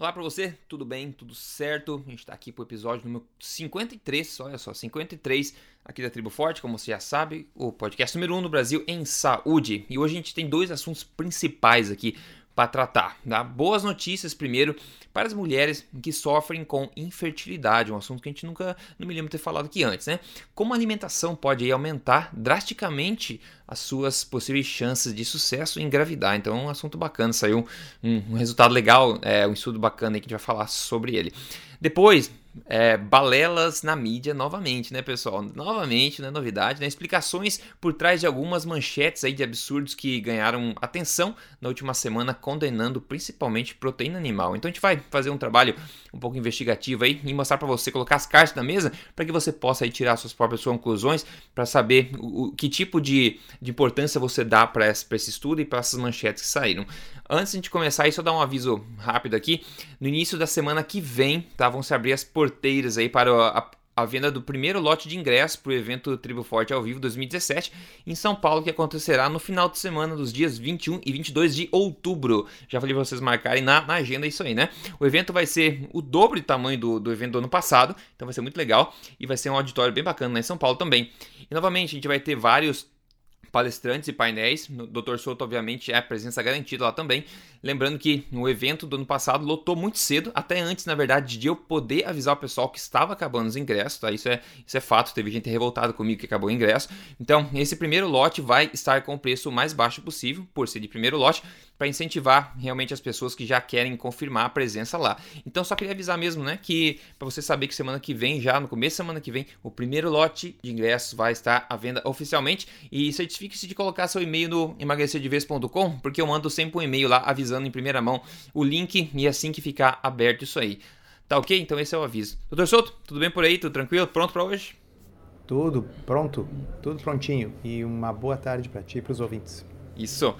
Olá para você, tudo bem? Tudo certo? A gente está aqui para o episódio número 53, olha só, 53 aqui da Tribo Forte, como você já sabe, o podcast número 1 um no Brasil em saúde. E hoje a gente tem dois assuntos principais aqui para tratar. Tá? Boas notícias primeiro para as mulheres que sofrem com infertilidade, um assunto que a gente nunca não me lembro ter falado aqui antes, né? Como a alimentação pode aí, aumentar drasticamente as suas possíveis chances de sucesso em engravidar. Então, é um assunto bacana, saiu um, um resultado legal, é, um estudo bacana aí que a gente vai falar sobre ele. Depois, é, balelas na mídia novamente, né, pessoal? Novamente, né, novidade, né? Explicações por trás de algumas manchetes aí de absurdos que ganharam atenção na última semana, condenando principalmente proteína animal. Então a gente vai fazer um trabalho um pouco investigativo aí e mostrar para você, colocar as cartas na mesa para que você possa aí tirar suas próprias conclusões para saber o, o, que tipo de, de importância você dá para esse, esse estudo e para essas manchetes que saíram. Antes de a gente começar, aí, só dar um aviso rápido aqui. No início da semana que vem, tá, vão se abrir as porteiras aí para a, a venda do primeiro lote de ingressos para o evento Tribo Forte ao Vivo 2017 em São Paulo, que acontecerá no final de semana dos dias 21 e 22 de outubro. Já falei para vocês marcarem na, na, agenda isso aí, né? O evento vai ser o dobro de tamanho do, do evento do ano passado, então vai ser muito legal e vai ser um auditório bem bacana lá em São Paulo também. E novamente, a gente vai ter vários palestrantes e painéis. O Dr. Souto, obviamente, é presença garantida lá também. Lembrando que no evento do ano passado lotou muito cedo, até antes, na verdade, de eu poder avisar o pessoal que estava acabando os ingressos, tá? Isso é, isso é fato, teve gente revoltada comigo que acabou o ingresso. Então, esse primeiro lote vai estar com o preço mais baixo possível, por ser de primeiro lote para incentivar realmente as pessoas que já querem confirmar a presença lá. Então só queria avisar mesmo, né, que para você saber que semana que vem, já no começo da semana que vem, o primeiro lote de ingressos vai estar à venda oficialmente e certifique-se de colocar seu e-mail no emagrecerdevez.com, porque eu mando sempre um e-mail lá avisando em primeira mão o link e assim que ficar aberto isso aí. Tá ok? Então esse é o aviso. Doutor Souto, tudo bem por aí? Tudo tranquilo? Pronto para hoje? Tudo pronto, tudo prontinho. E uma boa tarde para ti e para os ouvintes. Isso.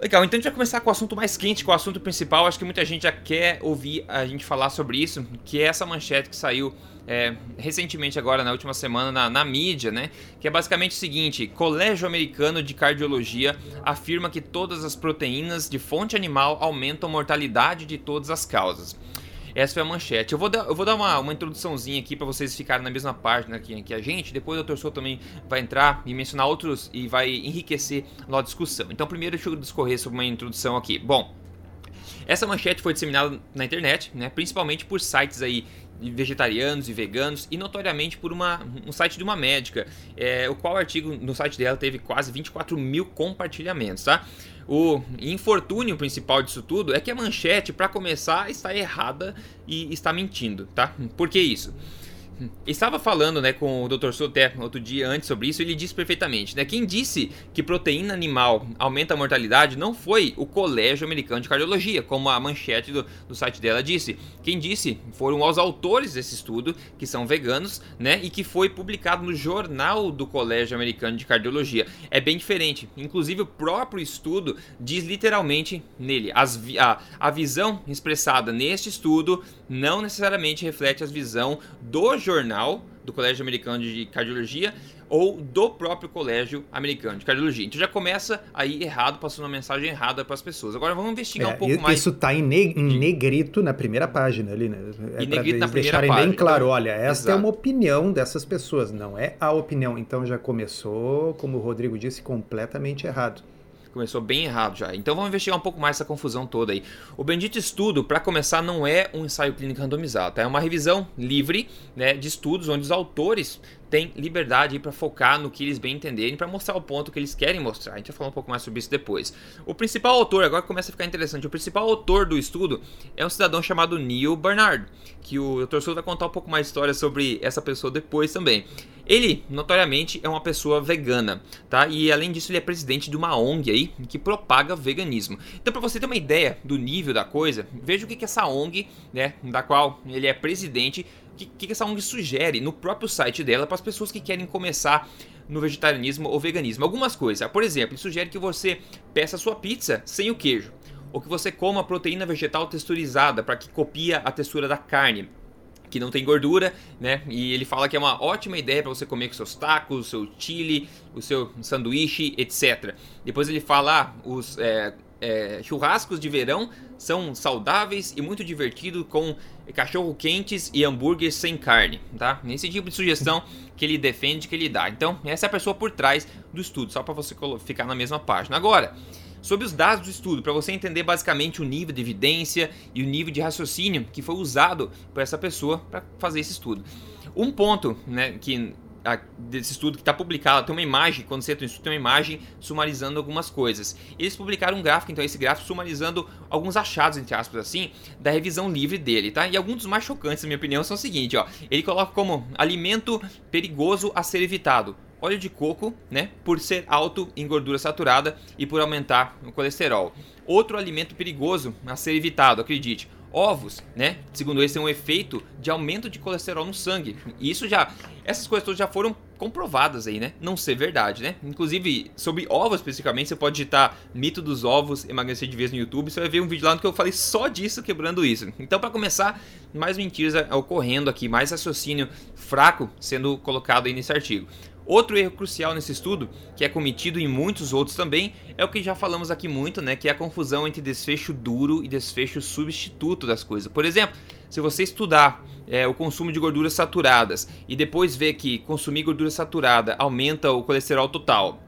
Legal, então a gente vai começar com o assunto mais quente, com o assunto principal. Acho que muita gente já quer ouvir a gente falar sobre isso, que é essa manchete que saiu é, recentemente agora, na última semana, na, na, mídia, né? Que é basicamente o seguinte: Colégio Americano de Cardiologia afirma que todas as proteínas de fonte animal aumentam mortalidade de todas as causas. Essa foi a manchete. Eu vou dar, eu vou dar uma, uma introduçãozinha aqui para vocês ficarem na mesma página que, que a gente. Depois o Dr. Sou também vai entrar e mencionar outros e vai enriquecer a discussão. Então, primeiro deixa eu discorrer sobre uma introdução aqui. Bom, essa manchete foi disseminada na internet, né, principalmente por sites aí vegetarianos e veganos e notoriamente por uma, um site de uma médica, é, o qual artigo no site dela teve quase 24 mil compartilhamentos, tá? O infortúnio principal disso tudo é que a manchete, para começar, está errada e está mentindo, tá? Por que isso? Estava falando né, com o Dr. Soté outro dia antes sobre isso, ele disse perfeitamente, né? Quem disse que proteína animal aumenta a mortalidade não foi o Colégio Americano de Cardiologia, como a manchete do, do site dela disse. Quem disse foram os autores desse estudo, que são veganos, né? E que foi publicado no jornal do Colégio Americano de Cardiologia. É bem diferente. Inclusive, o próprio estudo diz literalmente nele: as, a, a visão expressada neste estudo não necessariamente reflete a visão do jornal do Colégio Americano de Cardiologia ou do próprio Colégio Americano de Cardiologia. Então já começa aí errado, passando uma mensagem errada para as pessoas. Agora vamos investigar é, um pouco isso mais. Isso está em, ne em, negrito na primeira página ali, né? É para eles deixarem página. bem claro, olha, essa Exato. é uma opinião dessas pessoas, não é a opinião. Então já começou, como o Rodrigo disse, completamente errado. Começou bem errado já. Então vamos investigar um pouco mais essa confusão toda aí. O bendito estudo, para começar, não é um ensaio clínico randomizado, tá? é uma revisão livre né, de estudos onde os autores têm liberdade para focar no que eles bem entenderem, para mostrar o ponto que eles querem mostrar. A gente vai falar um pouco mais sobre isso depois. O principal autor, agora começa a ficar interessante, o principal autor do estudo é um cidadão chamado Neil Barnard, que o Dr. Souza vai contar um pouco mais história sobre essa pessoa depois também. Ele, notoriamente, é uma pessoa vegana, tá? E além disso, ele é presidente de uma ONG aí que propaga veganismo. Então, para você ter uma ideia do nível da coisa, veja o que, que essa ONG, né, da qual ele é presidente, o que, que essa ONG sugere no próprio site dela para as pessoas que querem começar no vegetarianismo ou veganismo. Algumas coisas. Por exemplo, sugere que você peça sua pizza sem o queijo. Ou que você coma proteína vegetal texturizada para que copia a textura da carne que não tem gordura, né? E ele fala que é uma ótima ideia para você comer com seus tacos, seu chili, o seu sanduíche, etc. Depois ele fala ah, os, é, é, churrascos de verão são saudáveis e muito divertidos com cachorro quentes e hambúrguer sem carne, tá? Esse tipo de sugestão que ele defende, que ele dá. Então, essa é a pessoa por trás do estudo, só para você ficar na mesma página. Agora, sobre os dados do estudo, para você entender basicamente o nível de evidência e o nível de raciocínio que foi usado por essa pessoa para fazer esse estudo. Um ponto, né, que desse estudo que está publicado, tem uma imagem, quando você entra no estudo, tem uma imagem sumarizando algumas coisas. Eles publicaram um gráfico, então esse gráfico sumarizando alguns achados, entre aspas assim, da revisão livre dele, tá? E alguns dos mais chocantes, na minha opinião, são o seguinte, ó. Ele coloca como alimento perigoso a ser evitado. Óleo de coco, né? Por ser alto em gordura saturada e por aumentar o colesterol. Outro alimento perigoso a ser evitado, acredite ovos, né? Segundo eles, tem um efeito de aumento de colesterol no sangue. E isso já. Essas coisas todas já foram comprovadas aí, né? Não ser verdade, né? Inclusive, sobre ovos especificamente, você pode digitar mito dos ovos, emagrecer de vez no YouTube, você vai ver um vídeo lá no que eu falei só disso, quebrando isso. Então, para começar, mais mentiras ocorrendo aqui, mais raciocínio fraco sendo colocado aí nesse artigo. Outro erro crucial nesse estudo, que é cometido em muitos outros também, é o que já falamos aqui muito, né, que é a confusão entre desfecho duro e desfecho substituto das coisas. Por exemplo, se você estudar é, o consumo de gorduras saturadas e depois ver que consumir gordura saturada aumenta o colesterol total,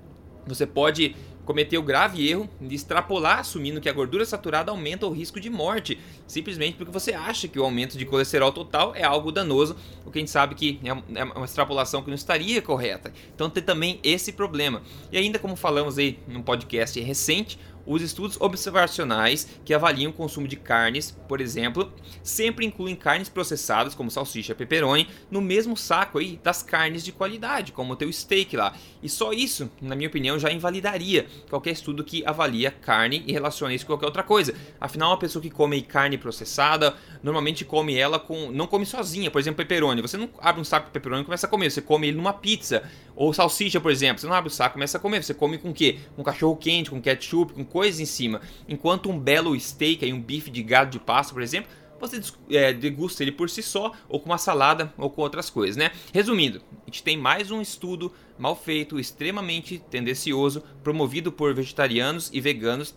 você pode cometeu grave erro de extrapolar assumindo que a gordura saturada aumenta o risco de morte, simplesmente porque você acha que o aumento de colesterol total é algo danoso, o que a gente sabe que é, é uma extrapolação que não estaria correta. Então tem também esse problema. E ainda como falamos aí num podcast recente, os estudos observacionais que avaliam o consumo de carnes, por exemplo, sempre incluem carnes processadas, como salsicha pepperoni, no mesmo saco aí das carnes de qualidade, como o teu steak lá. E só isso, na minha opinião, já invalidaria qualquer estudo que avalia carne e relaciona isso com qualquer outra coisa. Afinal, uma pessoa que come carne processada, normalmente come ela com. não come sozinha, por exemplo, pepperoni. Você não abre um saco de pepperoni e começa a comer, você come ele numa pizza. Ou salsicha, por exemplo, você não abre o saco e começa a comer, você come com o quê? Com cachorro quente, com ketchup, com coisas em cima. Enquanto um belo steak, aí, um bife de gado de pasta, por exemplo, você é, degusta ele por si só, ou com uma salada, ou com outras coisas, né? Resumindo, a gente tem mais um estudo mal feito, extremamente tendencioso, promovido por vegetarianos e veganos,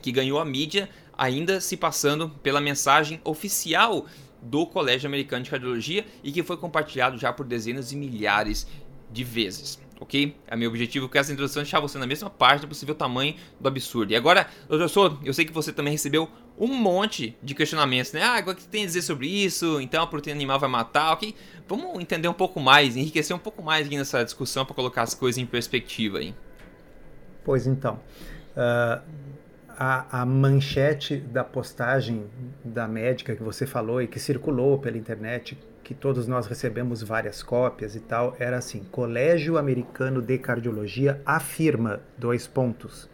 que ganhou a mídia, ainda se passando pela mensagem oficial do Colégio Americano de Cardiologia e que foi compartilhado já por dezenas de milhares de vezes ok? É meu objetivo com essa introdução deixar você na mesma página para você ver o tamanho do absurdo. E agora, doutor Sou, eu sei que você também recebeu um monte de questionamentos, né? Ah, o que tem a dizer sobre isso? Então a proteína animal vai matar, ok? Vamos entender um pouco mais, enriquecer um pouco mais aqui nessa discussão para colocar as coisas em perspectiva aí. Pois então, uh, a, a manchete da postagem da médica que você falou e que circulou pela internet que todos nós recebemos várias cópias e tal, era assim: Colégio Americano de Cardiologia afirma dois pontos.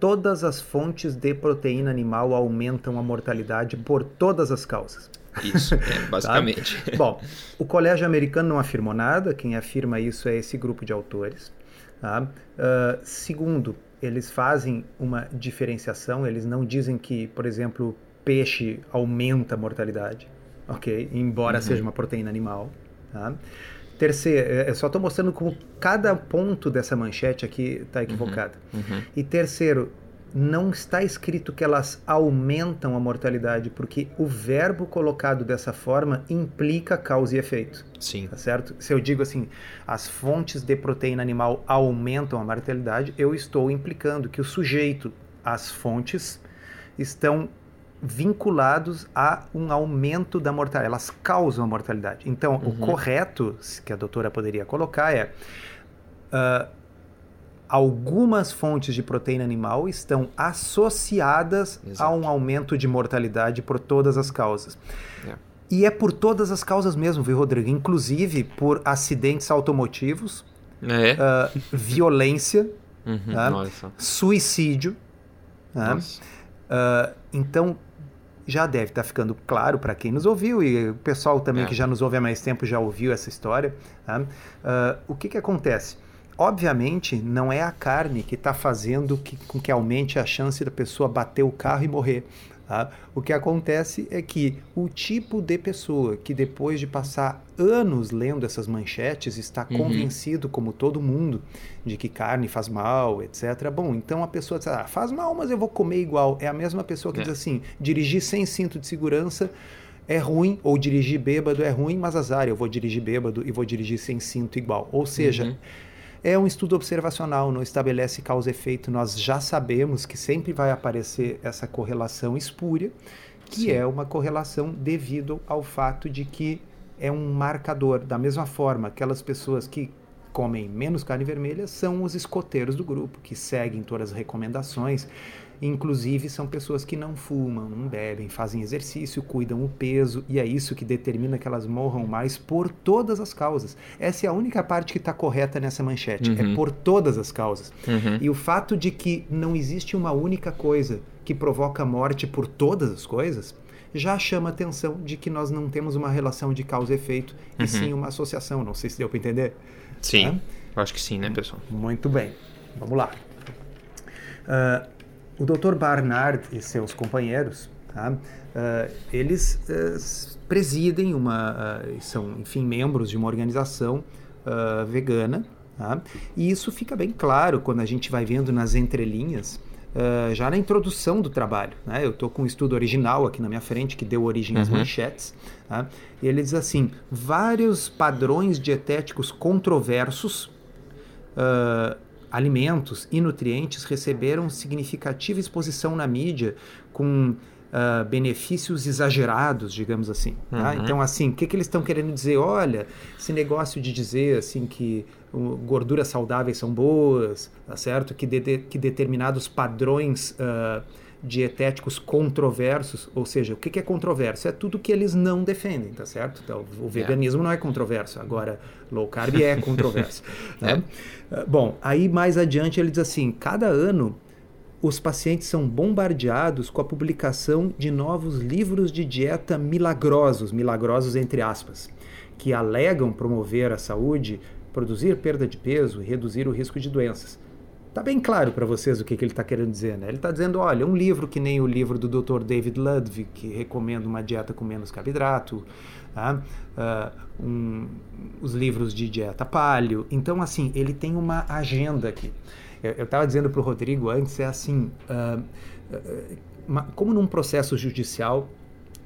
Todas as fontes de proteína animal aumentam a mortalidade por todas as causas. Isso, é, tá? basicamente. tá? Bom, o Colégio Americano não afirmou nada, quem afirma isso é esse grupo de autores. Tá? Uh, segundo, eles fazem uma diferenciação, eles não dizem que, por exemplo, peixe aumenta a mortalidade ok? Embora uhum. seja uma proteína animal. Tá? Terceiro, eu só estou mostrando como cada ponto dessa manchete aqui está equivocado. Uhum. Uhum. E terceiro, não está escrito que elas aumentam a mortalidade, porque o verbo colocado dessa forma implica causa e efeito. Sim. Tá certo? Se eu digo assim, as fontes de proteína animal aumentam a mortalidade, eu estou implicando que o sujeito, as fontes, estão vinculados a um aumento da mortalidade, elas causam a mortalidade. Então, uhum. o correto que a doutora poderia colocar é uh, algumas fontes de proteína animal estão associadas Exato. a um aumento de mortalidade por todas as causas. É. E é por todas as causas mesmo, viu, Rodrigo? Inclusive por acidentes automotivos, é. uh, violência, uhum, uh, suicídio. Uh, então, já deve estar tá ficando claro para quem nos ouviu e o pessoal também é. que já nos ouve há mais tempo já ouviu essa história. Tá? Uh, o que, que acontece? Obviamente, não é a carne que está fazendo que, com que aumente a chance da pessoa bater o carro e morrer. Tá? O que acontece é que o tipo de pessoa que depois de passar anos lendo essas manchetes está uhum. convencido, como todo mundo, de que carne faz mal, etc. Bom, então a pessoa diz, ah, faz mal, mas eu vou comer igual. É a mesma pessoa que é. diz assim, dirigir sem cinto de segurança é ruim, ou dirigir bêbado é ruim, mas azar, eu vou dirigir bêbado e vou dirigir sem cinto igual. Ou seja, uhum. É um estudo observacional, não estabelece causa e efeito. Nós já sabemos que sempre vai aparecer essa correlação espúria, que Sim. é uma correlação devido ao fato de que é um marcador. Da mesma forma, aquelas pessoas que comem menos carne vermelha são os escoteiros do grupo, que seguem todas as recomendações. Inclusive, são pessoas que não fumam, não bebem, fazem exercício, cuidam o peso, e é isso que determina que elas morram mais por todas as causas. Essa é a única parte que está correta nessa manchete, é uhum. é por todas as causas. Uhum. E o fato de que não existe uma única coisa que provoca morte por todas as coisas já chama atenção de que nós não temos uma relação de causa e efeito, uhum. e sim uma associação. Não sei se deu para entender. Sim, tá? acho que sim, né, pessoal? Muito bem. Vamos lá. Uh, o Dr. Barnard e seus companheiros, tá? uh, eles uh, presidem uma, são, enfim, membros de uma organização vegana, tá? e isso fica bem claro quando a gente vai vendo nas entrelinhas, já na introdução do trabalho. Né? Eu estou com um estudo original aqui na minha frente que deu origem às uhum. manchetes, tá? e ele diz assim: vários padrões dietéticos controversos alimentos e nutrientes receberam significativa exposição na mídia com uh, benefícios exagerados, digamos assim. Tá? Uhum. Então, assim, o que, que eles estão querendo dizer? Olha, esse negócio de dizer assim que uh, gorduras saudáveis são boas, tá certo? Que, de, que determinados padrões uh, dietéticos controversos, ou seja, o que, que é controverso? É tudo que eles não defendem, tá certo? Então, o veganismo é. não é controverso, agora low carb é controverso. né? é. Bom, aí mais adiante ele diz assim, cada ano os pacientes são bombardeados com a publicação de novos livros de dieta milagrosos, milagrosos entre aspas, que alegam promover a saúde, produzir perda de peso e reduzir o risco de doenças. Tá bem claro para vocês o que, que ele está querendo dizer, né? Ele está dizendo, olha, um livro que nem o livro do Dr. David Ludwig, que recomenda uma dieta com menos carboidrato, tá? uh, um, os livros de dieta paleo. Então, assim, ele tem uma agenda aqui. Eu estava dizendo para o Rodrigo antes, é assim, uh, uh, como num processo judicial,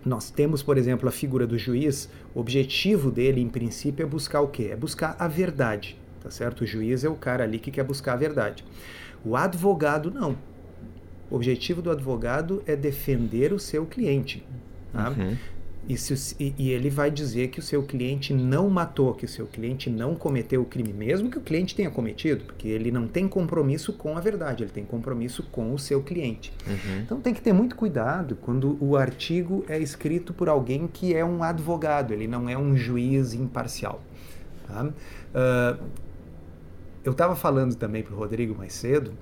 nós temos, por exemplo, a figura do juiz, o objetivo dele, em princípio, é buscar o quê? É buscar a verdade tá certo? O juiz é o cara ali que quer buscar a verdade. O advogado não. O objetivo do advogado é defender o seu cliente. Tá? Uhum. E, se, e, ele vai dizer que o seu cliente não matou, que o seu cliente não cometeu o crime, mesmo que o cliente tenha cometido, porque ele não tem compromisso com a verdade, ele tem compromisso com o seu cliente. Uhum. Então tem que ter muito cuidado quando o artigo é escrito por alguém que é um advogado, ele não é um juiz imparcial. Tá? Uh, eu estava falando também para o Rodrigo mais cedo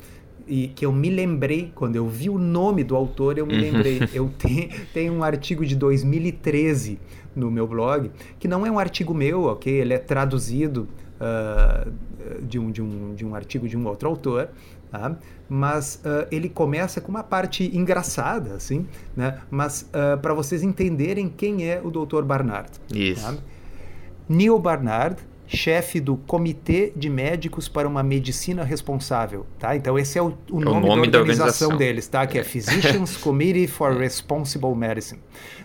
e que eu me lembrei, quando eu vi o nome do autor, eu me uhum. lembrei. eu tenho, tenho um artigo de 2013 no meu blog, que não é um artigo meu, ok? Ele é traduzido uh, de, um, de, um, de um artigo de um outro autor, tá? mas uh, ele começa com uma parte engraçada, assim, né? mas uh, para vocês entenderem quem é o Dr. Barnard. Isso. Tá? Neil Barnard chefe do Comitê de Médicos para uma Medicina Responsável, tá? Então esse é o, o, nome, é o nome, da, organização da, organização deles, tá? Que é, é Physicians Committee for Responsible Medicine.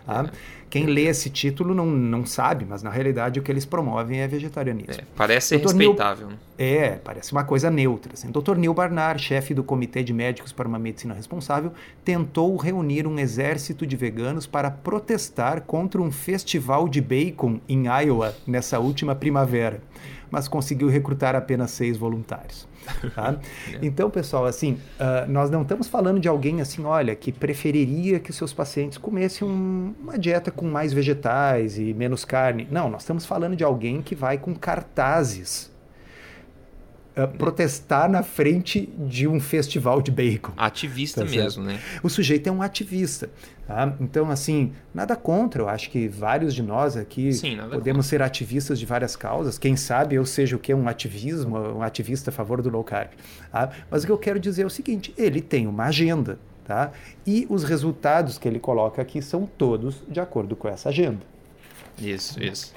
Tá? Quem lê esse título não, não sabe, mas na realidade o que eles promovem é vegetarianismo. É, parece Dr. respeitável. Neil, é, parece uma coisa neutra. Assim. Dr. Neil Barnard, chefe do Comitê de Médicos para uma Medicina Responsável, tentou reunir um exército de veganos para protestar contra um festival de bacon em Iowa nessa última primavera, mas conseguiu recrutar apenas seis voluntários. Tá? Então, pessoal, assim, uh, nós não estamos falando de alguém assim, olha, que preferiria que seus pacientes comessem um, uma dieta com mais vegetais e menos carne. Não, nós estamos falando de alguém que vai com cartazes uh, protestar na frente de um festival de bacon. Ativista tá mesmo, né? O sujeito é um ativista. Tá? Então, assim, nada contra. Eu acho que vários de nós aqui Sim, podemos contra. ser ativistas de várias causas. Quem sabe eu seja o que? Um ativismo, um ativista a favor do low carb. Tá? Mas o que eu quero dizer é o seguinte: ele tem uma agenda. Tá? E os resultados que ele coloca aqui são todos de acordo com essa agenda. Isso, isso.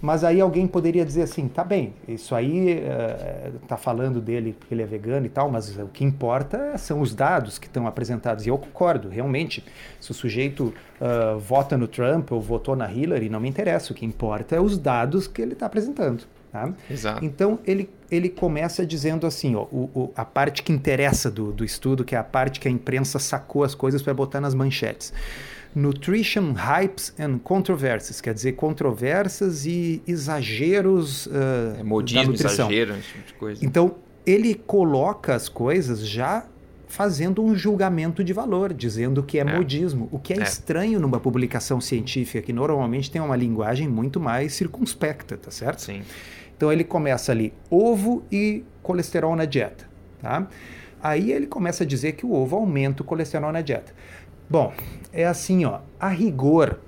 Mas aí alguém poderia dizer assim, tá bem, isso aí uh, tá falando dele porque ele é vegano e tal, mas o que importa são os dados que estão apresentados. E eu concordo, realmente, se o sujeito uh, vota no Trump ou votou na Hillary, não me interessa. O que importa é os dados que ele está apresentando. Tá? Então ele, ele começa dizendo assim, ó, o, o, a parte que interessa do, do estudo, que é a parte que a imprensa sacou as coisas para botar nas manchetes. Nutrition Hypes and Controversies, quer dizer, controvérsias e exageros uh, é, modismo, da nutrição. exagero, esse tipo de coisa. Então, ele coloca as coisas já fazendo um julgamento de valor, dizendo que é, é. modismo, o que é, é, estranho numa publicação científica que normalmente tem uma linguagem muito mais circunspecta, tá certo? Sim. Então ele começa ali ovo e colesterol na dieta, tá? Aí ele começa a dizer que o ovo aumenta o colesterol na dieta. Bom, é assim, ó, a rigor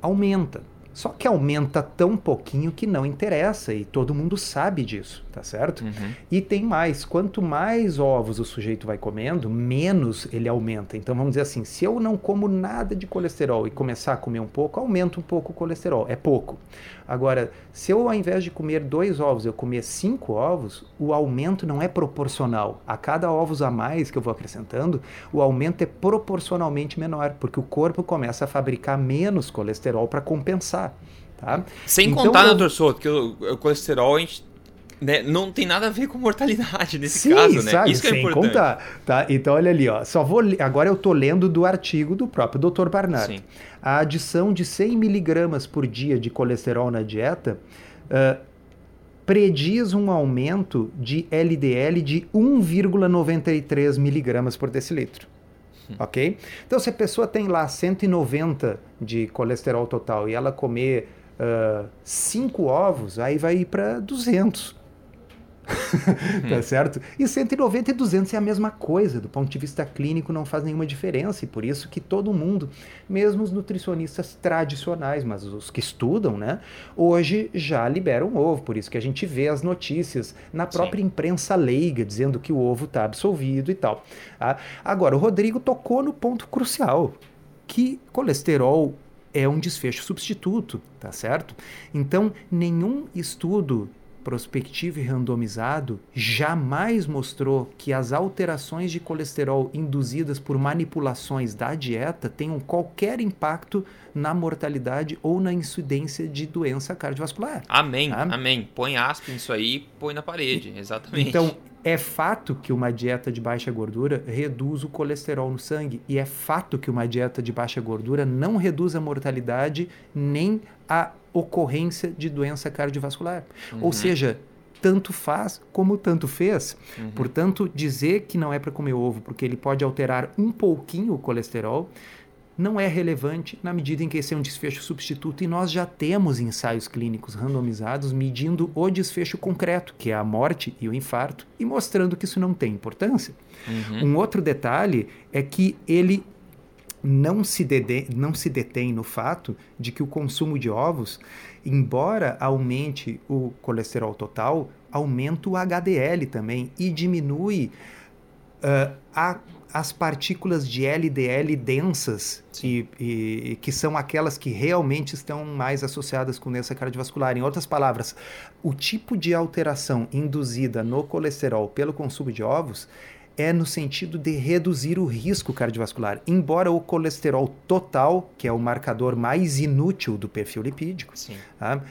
aumenta. Só que aumenta tão pouquinho que não interessa e todo mundo sabe disso, tá certo? Uhum. E tem mais, quanto mais ovos o sujeito vai comendo, menos ele aumenta. Então vamos dizer assim, se eu não como nada de colesterol e começar a comer um pouco, aumenta um pouco o colesterol, é pouco. Agora, se eu ao invés de comer dois ovos, eu comer cinco ovos, o aumento não é proporcional. A cada ovos a mais que eu vou acrescentando, o aumento é proporcionalmente menor, porque o corpo começa a fabricar menos colesterol para compensar. Tá? Sem então, contar, eu... doutor Souto, que o, o colesterol a gente né, não tem nada a ver com mortalidade nesse Sim, caso, né? Sabe, Isso que é sem importante. Contar, tá? Então olha ali, ó. Só vou agora eu estou lendo do artigo do próprio Dr. Barnard. Sim. A adição de 100 miligramas por dia de colesterol na dieta uh, prediz um aumento de LDL de 1,93 miligramas por decilitro. Hum. Ok? Então, se a pessoa tem lá 190 de colesterol total e ela comer 5 uh, ovos, aí vai ir para 200. tá certo? E 190 e 200 é a mesma coisa, do ponto de vista clínico não faz nenhuma diferença, e por isso que todo mundo, mesmo os nutricionistas tradicionais, mas os que estudam, né, hoje já liberam ovo, por isso que a gente vê as notícias na própria Sim. imprensa leiga dizendo que o ovo está absolvido e tal. Ah, agora, o Rodrigo tocou no ponto crucial, que colesterol é um desfecho substituto, tá certo? Então, nenhum estudo prospectivo e randomizado jamais mostrou que as alterações de colesterol induzidas por manipulações da dieta tenham qualquer impacto na mortalidade ou na incidência de doença cardiovascular. Amém, tá? amém. Põe aspas nisso aí, põe na parede, exatamente. Então, é fato que uma dieta de baixa gordura reduz o colesterol no sangue e é fato que uma dieta de baixa gordura não reduz a mortalidade nem a ocorrência de doença cardiovascular. Uhum. Ou seja, tanto faz como tanto fez. Uhum. Portanto, dizer que não é para comer ovo porque ele pode alterar um pouquinho o colesterol não é relevante na medida em que esse é um desfecho substituto e nós já temos ensaios clínicos randomizados medindo o desfecho concreto, que é a morte e o infarto, e mostrando que isso não tem importância. Uhum. Um outro detalhe é que ele não se, dede, não se detém no fato de que o consumo de ovos, embora aumente o colesterol total, aumenta o HDL também e diminui uh, a, as partículas de LDL densas, e, e, que são aquelas que realmente estão mais associadas com doença cardiovascular. Em outras palavras, o tipo de alteração induzida no colesterol pelo consumo de ovos é no sentido de reduzir o risco cardiovascular. Embora o colesterol total, que é o marcador mais inútil do perfil lipídico, tá,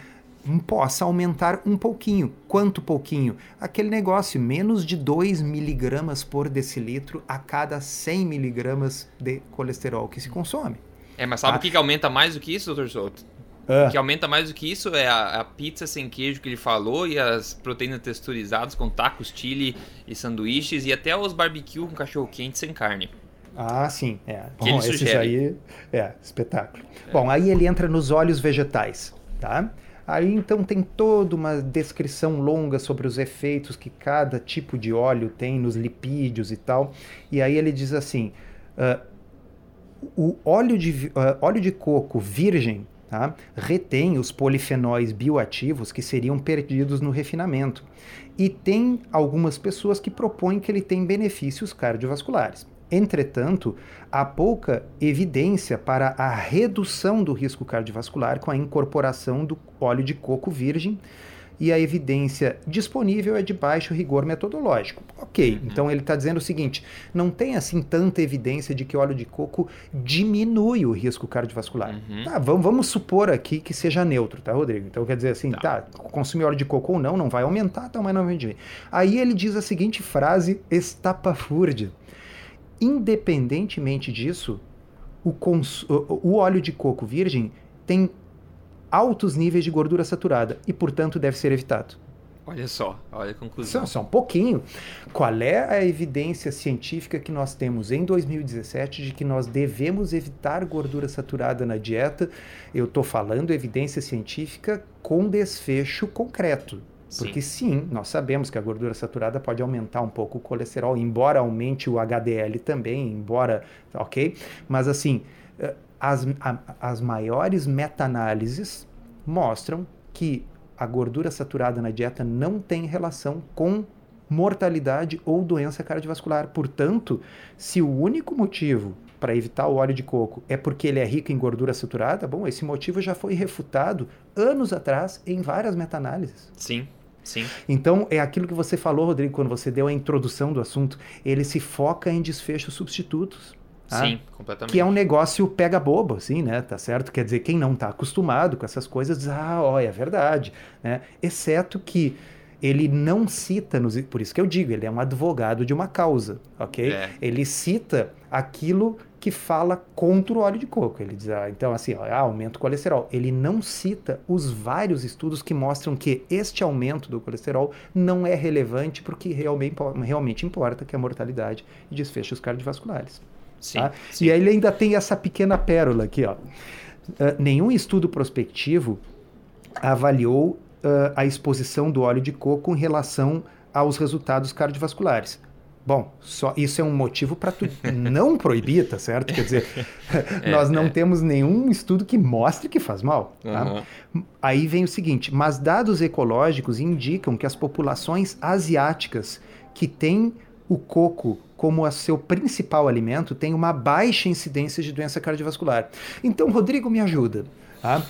possa aumentar um pouquinho. Quanto pouquinho? Aquele negócio, menos de 2 miligramas por decilitro a cada 100 miligramas de colesterol que se consome. É, mas sabe tá? o que aumenta mais do que isso, doutor Souto? O que aumenta mais do que isso é a, a, pizza sem queijo que ele falou e as proteínas texturizadas com tacos, chili e sanduíches e até os barbecue com cachorro quente sem carne. Ah, sim. É. Que Bom, esse aí é espetáculo. É. Bom, aí ele entra nos óleos vegetais, tá? Aí então tem toda uma descrição longa sobre os efeitos que cada tipo de óleo tem nos lipídios e tal. E aí ele diz assim: uh, o óleo de, uh, óleo de coco virgem tá? retém os polifenóis bioativos que seriam perdidos no refinamento. E tem algumas pessoas que propõem que ele tem benefícios cardiovasculares. Entretanto, há pouca evidência para a redução do risco cardiovascular com a incorporação do óleo de coco virgem e a evidência disponível é de baixo rigor metodológico. Ok, uhum. então ele está dizendo o seguinte: não tem assim tanta evidência de que óleo de coco diminui o risco cardiovascular. Uhum. Tá, vamos, vamos, supor aqui que seja neutro, tá, Rodrigo? Então quer dizer assim, tá, tá consumir óleo de coco ou não, não vai aumentar, então, mas não vai diminuir. Aí ele diz a seguinte frase estapafúrdia. Independentemente disso, o, o óleo de coco virgem tem altos níveis de gordura saturada e, portanto, deve ser evitado. Olha só, olha a conclusão. Só, só, um pouquinho. Qual é a evidência científica que nós temos em 2017 de que nós devemos evitar gordura saturada na dieta? Eu estou falando evidência científica com desfecho concreto. Porque sim. sim, nós sabemos que a gordura saturada pode aumentar um pouco o colesterol, embora aumente o HDL também, embora, ok? Mas assim, as, a, as maiores meta-análises mostram que a gordura saturada na dieta não tem relação com mortalidade ou doença cardiovascular. Portanto, se o único motivo para evitar o óleo de coco é porque ele é rico em gordura saturada, bom, esse motivo já foi refutado anos atrás em várias meta-análises. Sim. Sim. Então, é aquilo que você falou, Rodrigo, quando você deu a introdução do assunto. Ele se foca em desfechos substitutos. Tá? Sim, completamente. Que é um negócio pega bobo, assim, né? Tá certo? Quer dizer, quem não está acostumado com essas coisas diz, ah, ó, é verdade, né? Exceto que ele não cita, nos, por isso que eu digo, ele é um advogado de uma causa, ok? É. Ele cita aquilo que fala contra o óleo de coco. Ele diz, ah, então assim, ó, ah, aumenta o colesterol. Ele não cita os vários estudos que mostram que este aumento do colesterol não é relevante porque realmente, realmente importa, que é a mortalidade e desfechos cardiovasculares. Sim, tá? sim. E aí ele ainda tem essa pequena pérola aqui, ó. Uh, nenhum estudo prospectivo avaliou uh, a exposição do óleo de coco em relação aos resultados cardiovasculares. Bom, só isso é um motivo para tu não proibir, tá certo? Quer dizer, é, nós não é. temos nenhum estudo que mostre que faz mal. Tá? Uhum. Aí vem o seguinte: mas dados ecológicos indicam que as populações asiáticas que têm o coco como seu principal alimento tem uma baixa incidência de doença cardiovascular. Então, Rodrigo, me ajuda. Tá?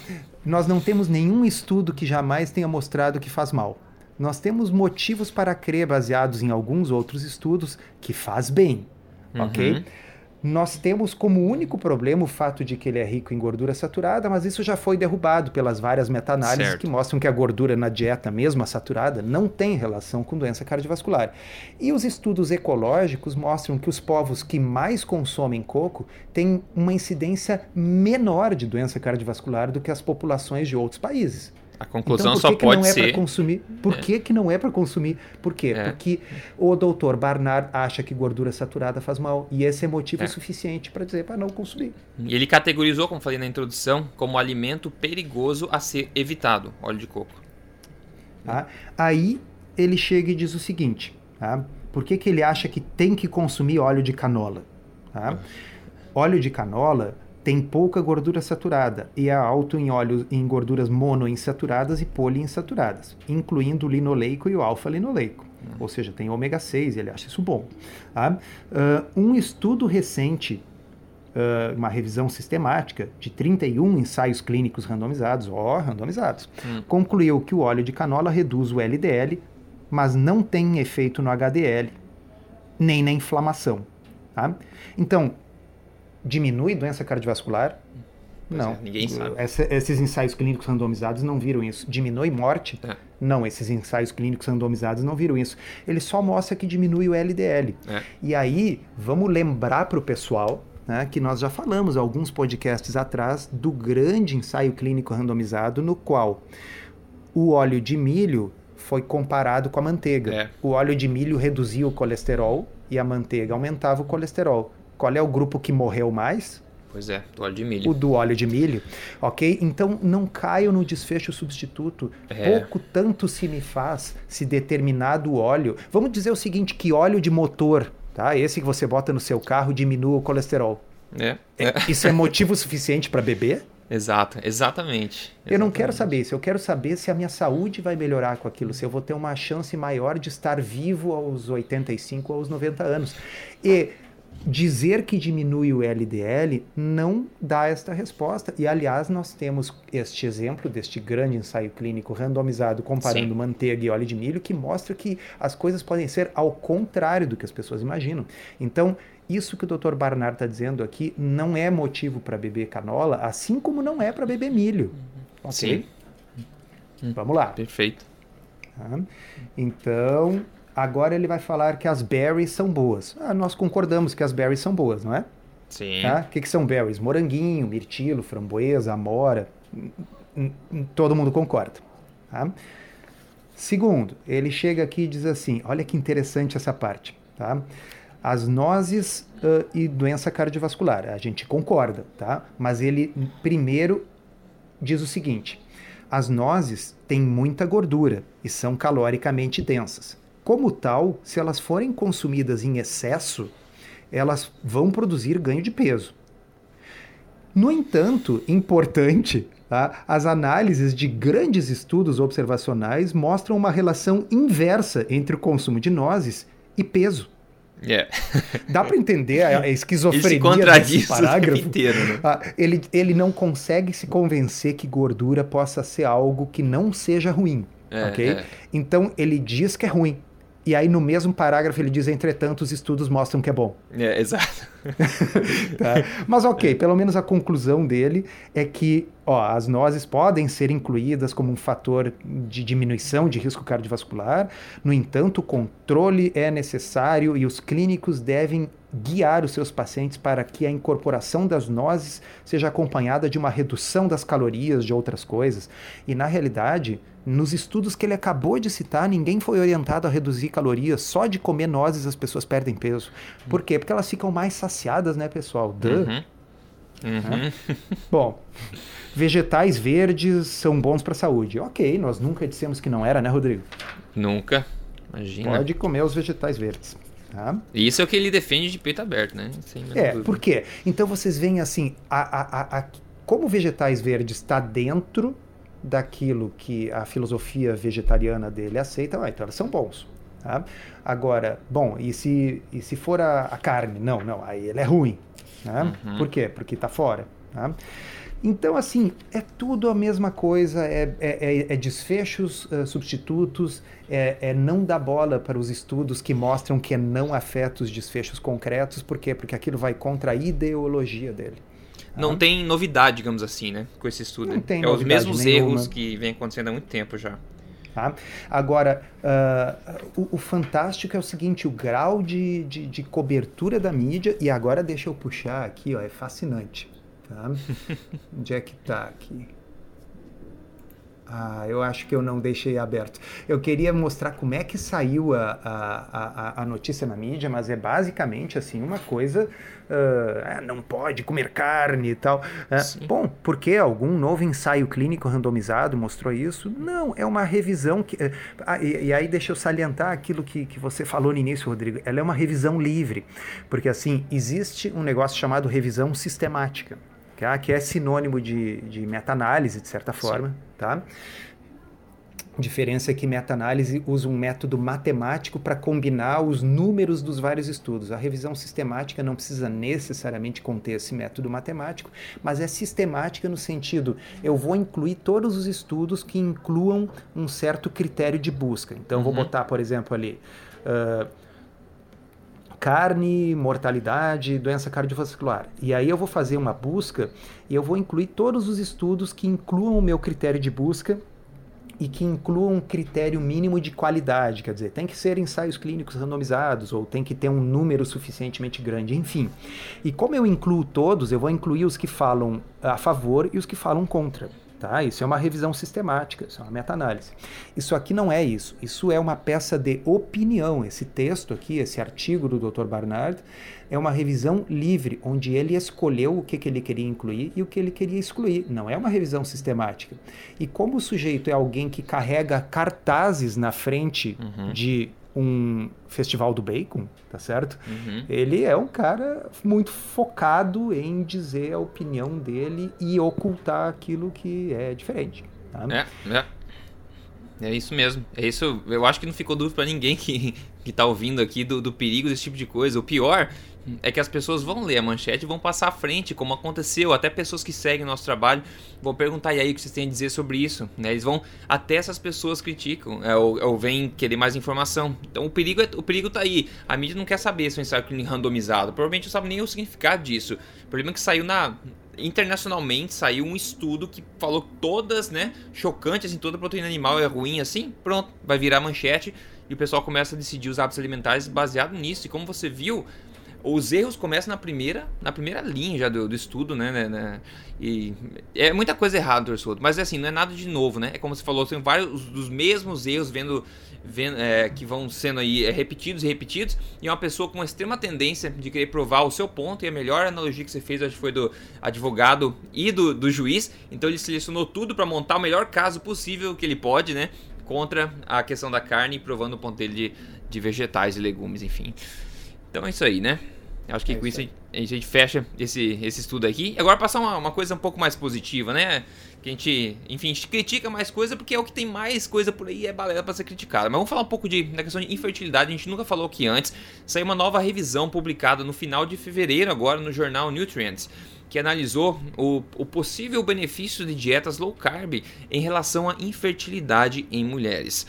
Nós não temos nenhum estudo que jamais tenha mostrado que faz mal. Nós temos motivos para crer, baseados em alguns outros estudos, que faz bem. Uhum. Ok? Nós temos como único problema o fato de que ele é rico em gordura saturada, mas isso já foi derrubado pelas várias meta-análises que mostram que a gordura na dieta, mesmo a saturada, não tem relação com doença cardiovascular. E os estudos ecológicos mostram que os povos que mais consomem coco têm uma incidência menor de doença cardiovascular do que as populações de outros países. A conclusão então, só que pode não é ser. Consumir? Por é. que, que não é para consumir? Por quê? É. Porque o doutor Barnard acha que gordura saturada faz mal. E esse é motivo é. suficiente para dizer para não consumir. Ele categorizou, como falei na introdução, como alimento perigoso a ser evitado óleo de coco. Tá? Aí ele chega e diz o seguinte: tá? por que, que ele acha que tem que consumir óleo de canola? Tá? Óleo de canola tem pouca gordura saturada e é alto em óleos em gorduras monoinsaturadas e poliinsaturadas, incluindo o linoleico e o alfa-linoleico. Uhum. Ou seja, tem ômega 6 e ele acha isso bom. Tá? Uh, um estudo recente, uh, uma revisão sistemática de 31 ensaios clínicos randomizados, ó, randomizados, uhum. concluiu que o óleo de canola reduz o LDL, mas não tem efeito no HDL, nem na inflamação. Tá? Então, diminui doença cardiovascular? Pois não. É, ninguém sabe. Essa, esses ensaios clínicos randomizados não viram isso. Diminui morte? É. Não, esses ensaios clínicos randomizados não viram isso. Ele só mostra que diminui o LDL. É. E aí, vamos lembrar para o pessoal né, que nós já falamos alguns podcasts atrás do grande ensaio clínico randomizado no qual o óleo de milho foi comparado com a manteiga. É. O óleo de milho reduzia o colesterol e a manteiga aumentava o colesterol. Qual é o grupo que morreu mais? Pois é, do óleo de milho. O do óleo de milho, ok? Então não caio no desfecho substituto. É. Pouco tanto se me faz se determinado óleo. Vamos dizer o seguinte: que óleo de motor, tá? Esse que você bota no seu carro diminua o colesterol. É. é. Isso é motivo suficiente para beber? Exato, exatamente. Eu não quero saber isso, eu quero saber se a minha saúde vai melhorar com aquilo, se eu vou ter uma chance maior de estar vivo aos 85 ou aos 90 anos. E dizer que diminui o LDL não dá esta resposta. E, aliás, nós temos este exemplo deste grande ensaio clínico randomizado comparando Sim. manteiga e óleo de milho, que mostra que as coisas podem ser ao contrário do que as pessoas imaginam. Então, isso que o Dr. Barnard está dizendo aqui não é motivo para beber canola, assim como não é para beber milho. Ok? Sim. Vamos lá. Perfeito. Tá? Então, Agora ele vai falar que as berries são boas. Ah, nós concordamos que as berries são boas, não é? Sim. Tá? O que, que são berries? Moranguinho, mirtilo, framboesa, amora. Todo mundo concorda. Tá? Segundo, ele chega aqui e diz assim: olha que interessante essa parte. Tá? As nozes uh, e doença cardiovascular, a gente concorda, tá? Mas ele primeiro diz o seguinte: as nozes têm muita gordura e são caloricamente densas. Como tal, se elas forem consumidas em excesso, elas vão produzir ganho de peso. No entanto, importante, tá? as análises de grandes estudos observacionais mostram uma relação inversa entre o consumo de nozes e peso. Yeah. Dá para entender a esquizofrenia desse parágrafo? Inteiro, né? ah, ele, ele não consegue se convencer que gordura possa ser algo que não seja ruim, é, ok? É. Então ele diz que é ruim, e aí no mesmo parágrafo ele diz, entretanto, os estudos mostram que é bom. É, exato. tá? Mas ok, pelo menos a conclusão dele é que ó, as nozes podem ser incluídas como um fator de diminuição de risco cardiovascular, no entanto, o controle é necessário e os clínicos devem guiar os seus pacientes para que a incorporação das nozes seja acompanhada de uma redução das calorias, de outras coisas. E na realidade, nos estudos que ele acabou de citar, ninguém foi orientado a reduzir calorias. Só de comer nozes as pessoas perdem peso. Por quê? Porque elas ficam mais saciadas, né, pessoal? Duh. Uhum. Uhum. Bom, vegetais verdes são bons para a saúde. Ok, nós nunca dissemos que não era, né, Rodrigo? Nunca. Imagina. Pode comer os vegetais verdes. Tá? Isso é o que ele defende de peito aberto, né? é, dúvida. por quê? Então vocês veem assim, a, a, a, como vegetais verdes está dentro daquilo que a filosofia vegetariana dele aceita, ah, então elas são bons. Tá? Agora, bom, e se, e se for a, a carne? Não, não, aí ele é ruim. Né? Uhum. Por quê? Porque está fora. Tá? Então, assim, é tudo a mesma coisa, é, é, é, é desfechos uh, substitutos, é, é, não dar bola para os estudos que mostram que não afeta os desfechos concretos, por quê? Porque aquilo vai contra a ideologia dele. Não ah. tem novidade, digamos assim, né? Com esse estudo. Não tem é os mesmos nenhuma. erros que vem acontecendo há muito tempo já. Tá? Agora, uh, o, o, fantástico é o seguinte: o grau de, de, de, cobertura da mídia, e agora deixa eu puxar aqui, ó, é fascinante. Tá? Onde é que tá aqui? Ah, eu acho que eu não deixei aberto. Eu queria mostrar como é que saiu a, a, a, a notícia na mídia, mas é basicamente assim uma coisa. Uh, não pode comer carne e tal. Uh, bom, porque algum novo ensaio clínico randomizado mostrou isso? Não, é uma revisão que. Uh, e, e, aí deixa eu salientar aquilo que, que você falou no início, Rodrigo. Ela é uma revisão livre, porque assim existe um negócio chamado revisão sistemática tá? que é sinônimo de, de meta-análise, de certa forma. Sim. Tá? Diferença é que meta-análise usa um método matemático para combinar os números dos vários estudos. A revisão sistemática não precisa necessariamente conter esse método matemático, mas é sistemática no sentido eu vou incluir todos os estudos que incluam um certo critério de busca. Então, uhum. vou botar, por exemplo, ali. Uh, carne, mortalidade, doença cardiovascular. E aí eu vou fazer uma busca e eu vou incluir todos os estudos que incluam o meu critério de busca e que incluam um critério mínimo de qualidade, quer dizer, tem que ser ensaios clínicos randomizados ou tem que ter um número suficientemente grande, enfim. E como eu incluo todos, eu vou incluir os que falam a favor e os que falam contra. Tá? Isso é uma revisão sistemática, isso é uma meta-análise. Isso aqui não é isso. Isso é uma peça de opinião. Esse texto aqui, esse artigo do Dr. Barnard, é uma revisão livre, onde ele escolheu o que, que ele queria incluir e o que ele queria excluir. Não é uma revisão sistemática. E como o sujeito é alguém que carrega cartazes na frente uhum. de um festival do bacon, tá certo? Uhum. Ele é um cara muito focado em dizer a opinião dele e ocultar aquilo que é diferente. Tá? É, é. É isso mesmo. É isso. Eu acho que não ficou dúvida para ninguém que, que tá ouvindo aqui do, do perigo desse tipo de coisa. O pior é que as pessoas vão ler a manchete e vão passar à frente, como aconteceu. Até pessoas que seguem nosso trabalho vão perguntar, e aí, o que vocês têm a dizer sobre isso? Né? Eles vão, até essas pessoas criticam, é, ou, ou vêm querer mais informação. Então o perigo, é, o perigo tá aí. A mídia não quer saber se é um ensaio clínico randomizado. Provavelmente não sabe nem o significado disso. O problema é que saiu na, internacionalmente saiu um estudo que falou todas, né, chocantes em toda proteína animal é ruim assim, pronto, vai virar manchete e o pessoal começa a decidir os hábitos alimentares baseado nisso. E como você viu, os erros começam na primeira, na primeira linha já do, do estudo, né, né, né, E é muita coisa errada, Torçoto. Mas assim, não é nada de novo, né? É como você falou, tem vários dos mesmos erros vendo, vendo é, que vão sendo aí é, repetidos e repetidos. E uma pessoa com uma extrema tendência de querer provar o seu ponto. E a melhor analogia que você fez, acho que foi do advogado e do, do juiz. Então ele selecionou tudo para montar o melhor caso possível que ele pode, né? Contra a questão da carne, provando o ponto dele de, de vegetais e legumes, enfim. Então é isso aí, né? Acho que é com isso, a gente fecha esse, esse estudo aqui. Agora passar uma, uma, coisa um pouco mais positiva, né? Que a gente, enfim, a gente critica mais coisa porque é o que tem mais coisa por aí, é balela para ser criticada. Mas vamos falar um pouco de, da questão de infertilidade, a gente nunca falou aqui antes. Saiu uma nova revisão publicada no final de fevereiro agora no jornal Nutrients que analisou o, o, possível benefício de dietas low carb em relação à infertilidade em mulheres.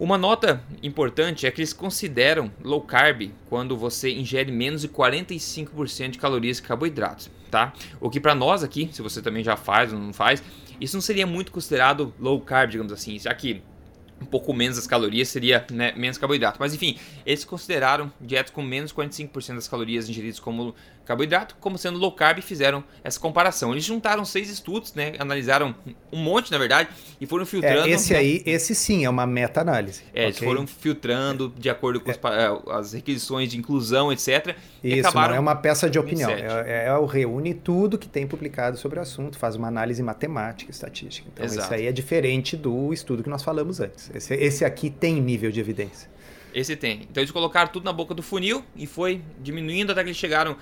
Uma nota importante é que eles consideram low carb quando você ingere menos de 45% de calorias e carboidratos, tá? O que para nós aqui, se você também já faz ou não faz, isso não seria muito considerado low carb, digamos assim, já que um pouco menos as calorias seria né, menos carboidrato. Mas enfim, eles consideraram dietas com menos 45% das calorias ingeridas como carboidrato, como sendo low carb e fizeram essa comparação. Eles juntaram seis estudos, né? Analisaram um monte, na verdade, e foram filtrando. É, esse aí, esse sim é uma meta-análise. É, okay? eles foram filtrando de acordo com é. as, as, requisições de inclusão, etc. Isso, não é uma peça de opinião. É, é, reúne tudo que tem publicado sobre o assunto, faz uma análise matemática, estatística. Então, Exato. isso aí é diferente do estudo que nós falamos antes. Esse, esse aqui tem nível de evidência. Esse tem. Então eles colocaram tudo na boca do funil e foi diminuindo até que eles chegaram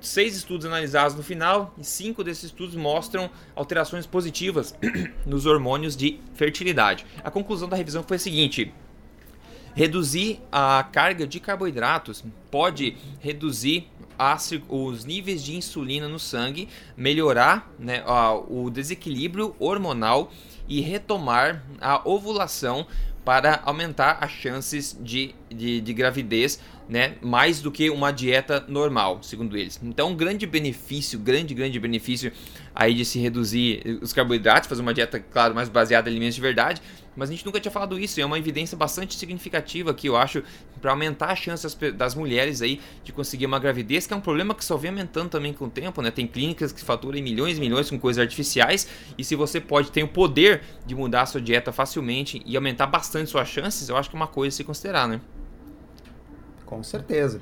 seis estudos analisados no final e cinco desses estudos mostram alterações positivas nos hormônios de fertilidade. A conclusão da revisão foi a seguinte: reduzir a carga de carboidratos pode reduzir os níveis de insulina no sangue, melhorar né, o desequilíbrio hormonal e retomar a ovulação para aumentar as chances de, de, de gravidez né, mais do que uma dieta normal, segundo eles. Então, um grande benefício, grande, grande benefício aí de se reduzir os carboidratos, fazer uma dieta, claro, mais baseada em alimentos de verdade, mas a gente nunca tinha falado isso, é uma evidência bastante significativa que eu acho para aumentar as chances das mulheres aí de conseguir uma gravidez, que é um problema que só vem aumentando também com o tempo, né? Tem clínicas que faturam milhões e milhões com coisas artificiais, e se você pode ter o poder de mudar a sua dieta facilmente e aumentar bastante suas chances, eu acho que é uma coisa a se considerar, né? Com certeza.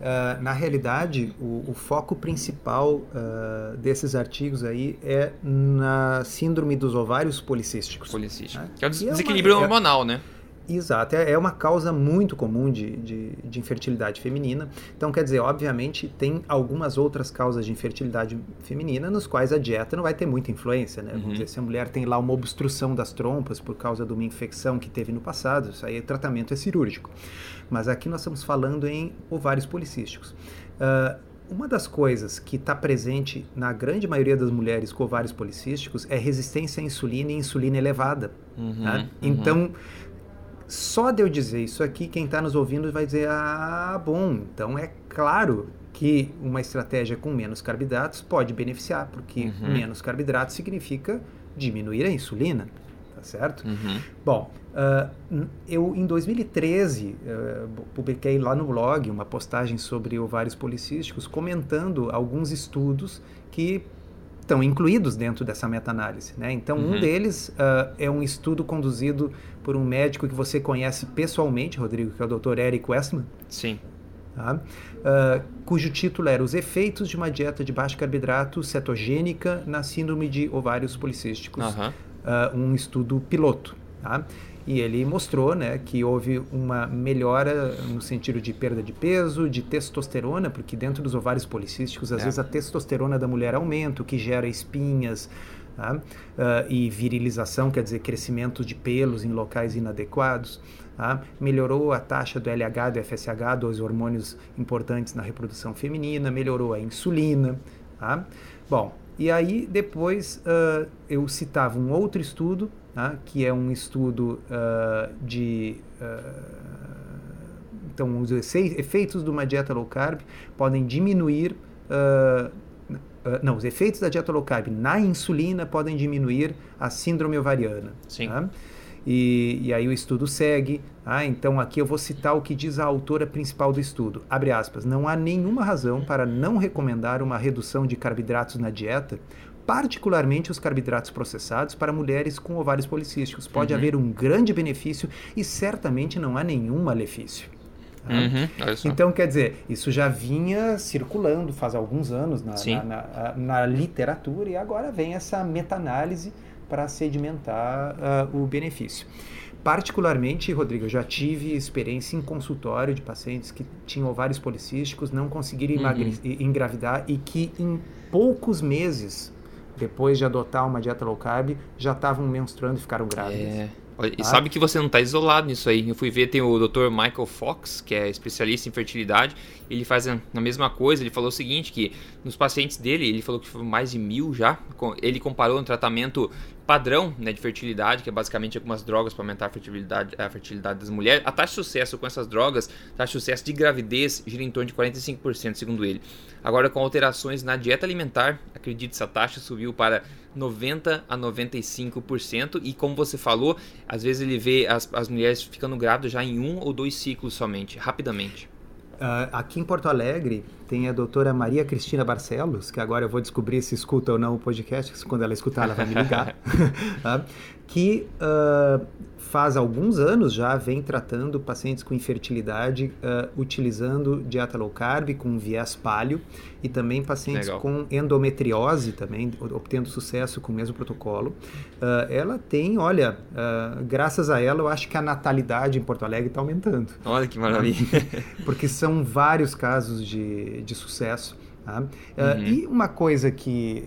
Uh, na realidade, o, o foco principal uh, desses artigos aí é na síndrome dos ovários policísticos. Policístico. Né? Que é o desequilíbrio é uma, hormonal, é, né? Exato, é, é uma causa muito comum de, de, de, infertilidade feminina. Então, quer dizer, obviamente, tem algumas outras causas de infertilidade feminina nos quais a dieta não vai ter muita influência, né? Uhum. Vamos dizer, se a mulher tem lá uma obstrução das trompas por causa de uma infecção que teve no passado, isso aí o tratamento é cirúrgico. Mas aqui nós estamos falando em ovários policísticos. Uh, uma das coisas que está presente na grande maioria das mulheres com ovários policísticos é resistência à insulina e insulina elevada. Uhum, né? uhum. Só de eu dizer isso aqui, quem está nos ouvindo vai dizer: ah, bom, então é claro que uma estratégia com menos carboidratos pode beneficiar, porque uhum. menos carboidratos significa diminuir a insulina, tá certo? Uhum. Bom, uh, eu em 2013 uh, publiquei lá no blog uma postagem sobre ovários policísticos comentando alguns estudos que estão incluídos dentro dessa meta-análise. Né? Então, uhum. um deles uh, é um estudo conduzido por um médico que você conhece pessoalmente, Rodrigo, que é o Dr. Eric Westman. Sim. Tá? Uh, cujo título era Os Efeitos de uma Dieta de Baixo Carboidrato Cetogênica na Síndrome de Ovários Policísticos. Uhum. Uh, um estudo piloto. Tá? E ele mostrou né, que houve uma melhora no sentido de perda de peso, de testosterona, porque dentro dos ovários policísticos, às é. vezes a testosterona da mulher aumenta, o que gera espinhas Tá? Uh, e virilização, quer dizer, crescimento de pelos em locais inadequados. Tá? Melhorou a taxa do LH, do FSH, dois hormônios importantes na reprodução feminina, melhorou a insulina. Tá? Bom, e aí depois uh, eu citava um outro estudo, tá? que é um estudo uh, de. então, os efeitos de uma dieta low carb podem diminuir Uh, não, os efeitos da dieta low carb na insulina podem diminuir a síndrome ovariana. Sim. Tá? E, e, aí o estudo segue. Ah, então aqui eu vou citar o que diz a autora principal do estudo. Abre aspas. Não há nenhuma razão para não recomendar uma redução de carboidratos na dieta, particularmente os carboidratos processados para mulheres com ovários policísticos. Pode uhum. haver um grande benefício e certamente não há nenhum malefício. Uhum, então, quer dizer, isso já vinha circulando faz alguns anos na, na, na, na literatura e agora vem essa meta-análise para sedimentar uh, o benefício. Particularmente, Rodrigo, eu já tive experiência em consultório de pacientes que tinham ovários policísticos, não conseguiram uhum. engravidar e que em poucos meses depois de adotar uma dieta low carb já estavam menstruando e ficaram grávidas. É. E sabe que você não está isolado nisso aí. Eu fui ver, tem o Dr. Michael Fox, que é especialista em fertilidade. Ele faz a, mesma coisa. Ele falou o seguinte: que nos pacientes dele, ele falou que foi mais de mil já. Ele comparou um tratamento padrão né, de fertilidade, que é basicamente algumas drogas para aumentar a fertilidade, a fertilidade das mulheres. A taxa de sucesso com essas drogas, taxa de sucesso de gravidez gira em torno de 45%, segundo ele. Agora, com alterações na dieta alimentar, acredite, essa taxa subiu para 90 a 95%. E como você falou, às vezes ele vê as, as mulheres ficando grávidas já em um ou dois ciclos somente, rapidamente. Uh, aqui em Porto Alegre tem a doutora Maria Cristina Barcelos, que agora eu vou descobrir se escuta ou não o podcast, quando ela escutar ela vai me ligar, tá? que uh, faz alguns anos já vem tratando pacientes com infertilidade uh, utilizando dieta low carb com viés paleo e também pacientes Legal. com endometriose também obtendo sucesso com o mesmo protocolo. Uh, ela tem, olha, graças a ela eu acho que a natalidade em Porto Alegre está aumentando. Olha que maravilha! Porque são vários casos de, de sucesso. Tá? Uhum. e uma coisa que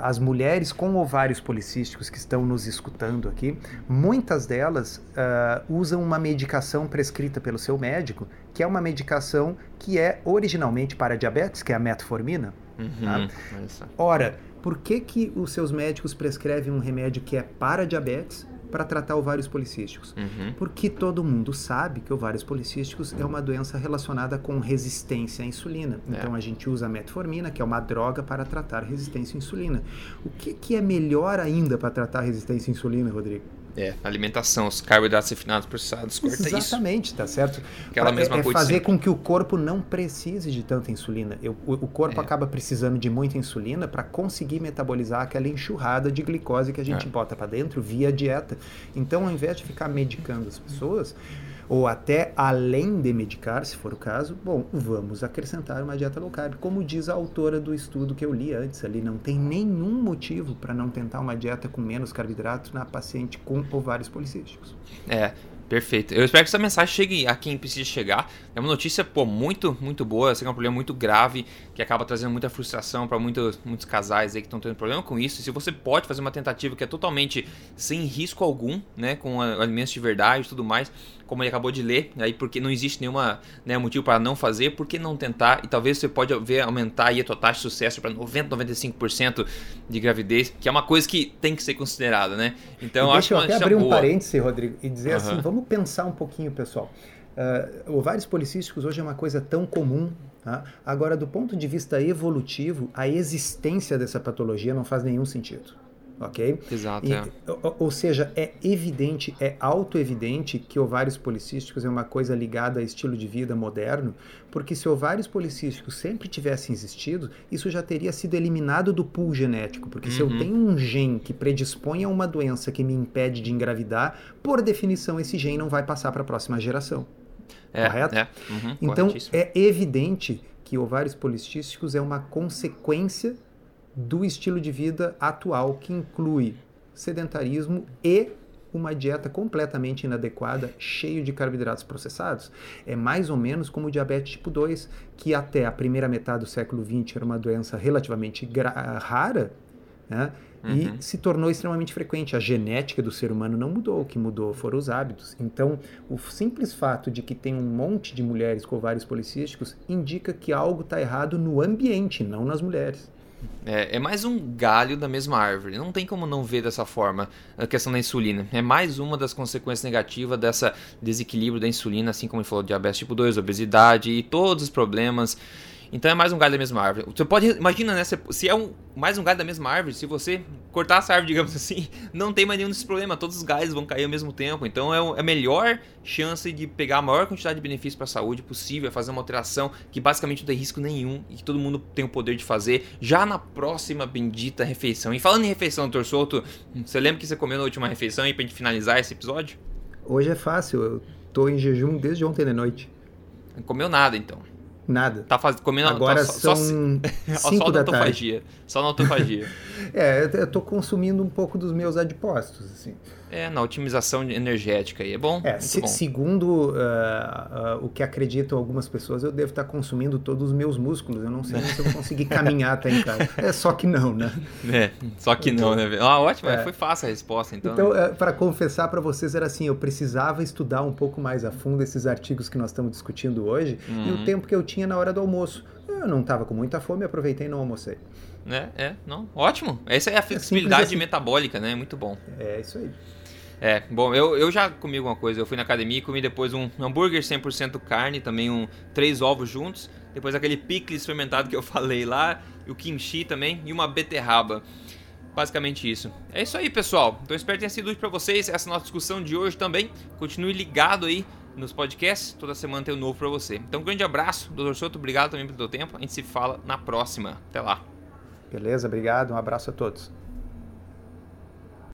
as mulheres com ovários policísticos que estão nos escutando aqui, muitas delas uh, usam uma medicação prescrita pelo seu médico, que é uma medicação que é originalmente para diabetes, que é a metformina. Uhum, tá? Ora, por que, que os seus médicos prescrevem um remédio que é para diabetes para tratar ovários policísticos? Uhum. Porque todo mundo sabe que ovários policísticos é uma doença relacionada com resistência à insulina. É. Então a gente usa a metformina, que é uma droga para tratar resistência à insulina. O que, que é melhor ainda para tratar resistência à insulina, Rodrigo? É, alimentação, os carboidratos refinados processados, corta Exatamente, isso. Exatamente, tá certo? Aquela mesma é, é coisa. fazer com que o corpo não precise de tanta insulina. Eu, o, o, corpo é. acaba precisando de muita insulina para conseguir metabolizar aquela enxurrada de glicose que a gente é. bota para dentro via dieta. Então, ao invés de ficar medicando as pessoas, ou até além de medicar, se for o caso, bom, vamos acrescentar uma dieta low carb. Como diz a autora do estudo que eu li antes ali, não tem nenhum motivo para não tentar uma dieta com menos carboidrato na paciente com ovários policísticos. É, Perfeito. Eu espero que essa mensagem chegue a quem precisa chegar. É uma notícia, pô, muito, muito boa. Que é um problema muito grave, que acaba trazendo muita frustração para muitos, muitos casais aí que estão tendo problema com isso. E se você pode fazer uma tentativa que é totalmente sem risco algum, né, com alimentos de verdade e tudo mais, como ele acabou de ler, aí porque não existe nenhuma né, motivo para não fazer, por que não tentar? E talvez você pode ver aumentar aí a tua taxa de sucesso para 90, 95% de gravidez, que é uma coisa que tem que ser considerada, né? Então, acho deixa eu até abrir um parêntese, Rodrigo, e dizer uhum. assim, vamos pensar um pouquinho, pessoal. Uh, ovários policísticos hoje é uma coisa tão comum. Tá? Agora, do ponto de vista evolutivo, a existência dessa patologia não faz nenhum sentido ok? Exato. E, é. ou, ou, seja, é evidente, é auto-evidente que ovários policísticos é uma coisa ligada a estilo de vida moderno, porque se ovários policísticos sempre tivessem existido, isso já teria sido eliminado do pool genético, porque uhum. se eu uhum. tenho um gene que predispõe a uma doença que me impede de engravidar, por definição esse gene não vai passar para a próxima geração. É, correto? É. Uhum, então, é evidente que ovários policísticos é uma consequência do estilo de vida atual, que inclui sedentarismo e uma dieta completamente inadequada, cheio de carboidratos processados. É mais ou menos como o diabetes tipo 2, que até a primeira metade do século XX era uma doença relativamente rara, Né? Uhum. E se tornou extremamente frequente. A genética do ser humano não mudou, o que mudou foram os hábitos. Então, o simples fato de que tem um monte de mulheres com ovários policísticos indica que algo está errado no ambiente, não nas mulheres. É, é, mais um galho da mesma árvore. Não tem como não ver dessa forma a questão da insulina. É mais uma das consequências negativas dessa desequilíbrio da insulina, assim como ele falou, diabetes tipo 2, obesidade e todos os problemas então é mais um galho da mesma árvore. Você pode, imagina, né? Se é um, mais um galho da mesma árvore, se você cortar essa árvore, digamos assim, não tem mais nenhum desses problemas. Todos os galhos vão cair ao mesmo tempo. Então é a melhor chance de pegar a maior quantidade de benefícios para a saúde possível, fazer uma alteração que basicamente não tem risco nenhum e que todo mundo tem o poder de fazer já na próxima bendita refeição. E falando em refeição, Dr. Souto, você lembra que você comeu na última refeição aí pra gente finalizar esse episódio? Hoje é fácil, eu tô em jejum desde ontem de noite. Não comeu nada então. Nada. Tá faz... comendo Agora tá, são só, só da autofagia. Só na autofagia. é, eu tô consumindo um pouco dos meus adipócitos, assim. É, na otimização energética aí. É bom? É, se, bom. segundo uh, uh, o que acreditam algumas pessoas, eu devo estar consumindo todos os meus músculos. Eu não sei se eu vou conseguir caminhar até em casa. É só que não, né? É, só que não, né? Ah, ótimo, é. foi fácil a resposta, então. Então, uh, para confessar para vocês, era assim: eu precisava estudar um pouco mais a fundo esses artigos que nós estamos discutindo hoje uhum. e o uhum. tempo que eu tinha na hora do almoço. Eu não estava com muita fome, aproveitei e não almocei. É, é, não, ótimo. Essa é a é flexibilidade é assim. metabólica, né? Muito bom. É isso aí. É, bom, eu, eu já comi alguma coisa. Eu fui na academia e comi depois um hambúrguer 100% carne, também um três ovos juntos. Depois aquele picles fermentado que eu falei lá, o kimchi também, e uma beterraba. Basicamente isso. É isso aí, pessoal. Então espero que tenha sido útil para vocês essa nossa discussão de hoje também. Continue ligado aí nos podcasts. Toda semana tem um novo para você. Então, um grande abraço, Dr. Soto. Obrigado também pelo teu tempo. A gente se fala na próxima. Até lá. Beleza, obrigado. Um abraço a todos.